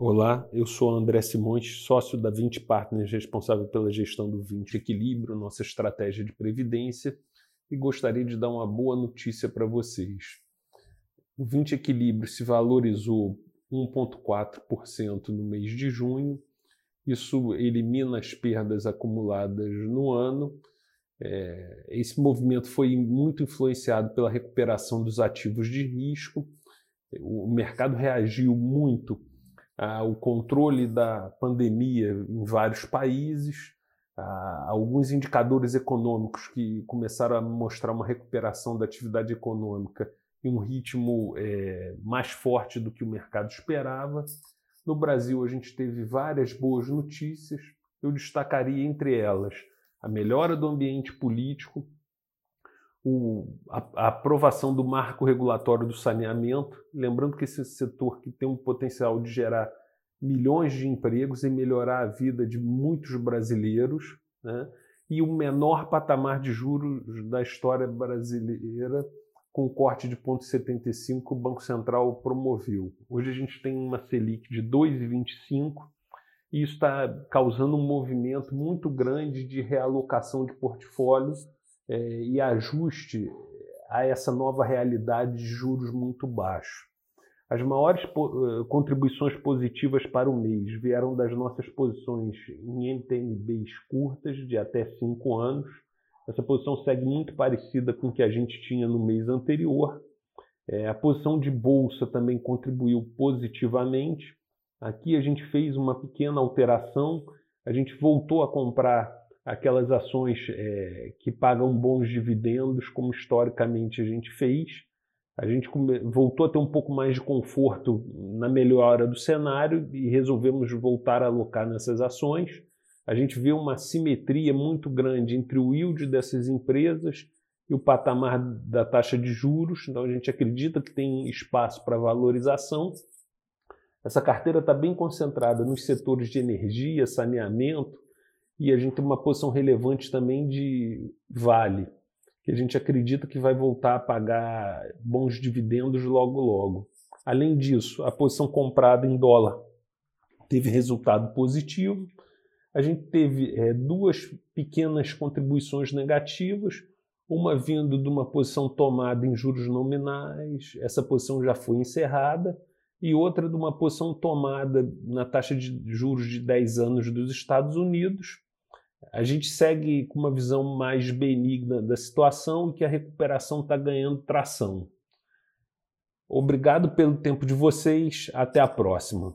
Olá, eu sou André Simões, sócio da 20 Partners, responsável pela gestão do 20 Equilíbrio, nossa estratégia de previdência, e gostaria de dar uma boa notícia para vocês. O 20 Equilíbrio se valorizou 1,4% no mês de junho, isso elimina as perdas acumuladas no ano. É, esse movimento foi muito influenciado pela recuperação dos ativos de risco. O mercado reagiu muito ah, o controle da pandemia em vários países, ah, alguns indicadores econômicos que começaram a mostrar uma recuperação da atividade econômica em um ritmo é, mais forte do que o mercado esperava. No Brasil, a gente teve várias boas notícias. Eu destacaria entre elas a melhora do ambiente político, o, a, a, aprovação do marco regulatório do saneamento, lembrando que esse setor que tem um potencial de gerar milhões de empregos e melhorar a vida de muitos brasileiros, né? e o menor patamar de juros da história brasileira, com corte de 0,75 o Banco Central promoveu. Hoje a gente tem uma Selic de 2,25 e isso está causando um movimento muito grande de realocação de portfólio é, e ajuste a essa nova realidade de juros muito baixos. As maiores po contribuições positivas para o mês vieram das nossas posições em NTNBs curtas, de até 5 anos. Essa posição segue muito parecida com o que a gente tinha no mês anterior. É, a posição de bolsa também contribuiu positivamente. Aqui a gente fez uma pequena alteração, a gente voltou a comprar aquelas ações é, que pagam bons dividendos, como historicamente a gente fez. A gente voltou a ter um pouco mais de conforto na melhora do cenário e resolvemos voltar a alocar nessas ações. A gente vê uma simetria muito grande entre o yield dessas empresas e o patamar da taxa de juros, então a gente acredita que tem espaço para valorização. Essa carteira está bem concentrada nos setores de energia, saneamento, e a gente tem uma posição relevante também de Vale, que a gente acredita que vai voltar a pagar bons dividendos logo logo. Além disso, a posição comprada em dólar teve resultado positivo. A gente teve é, duas pequenas contribuições negativas, uma vindo de uma posição tomada em juros nominais, essa posição já foi encerrada, e outra de uma posição tomada na taxa de juros de 10 anos dos Estados Unidos, a gente segue com uma visão mais benigna da situação e que a recuperação está ganhando tração. Obrigado pelo tempo de vocês. Até a próxima.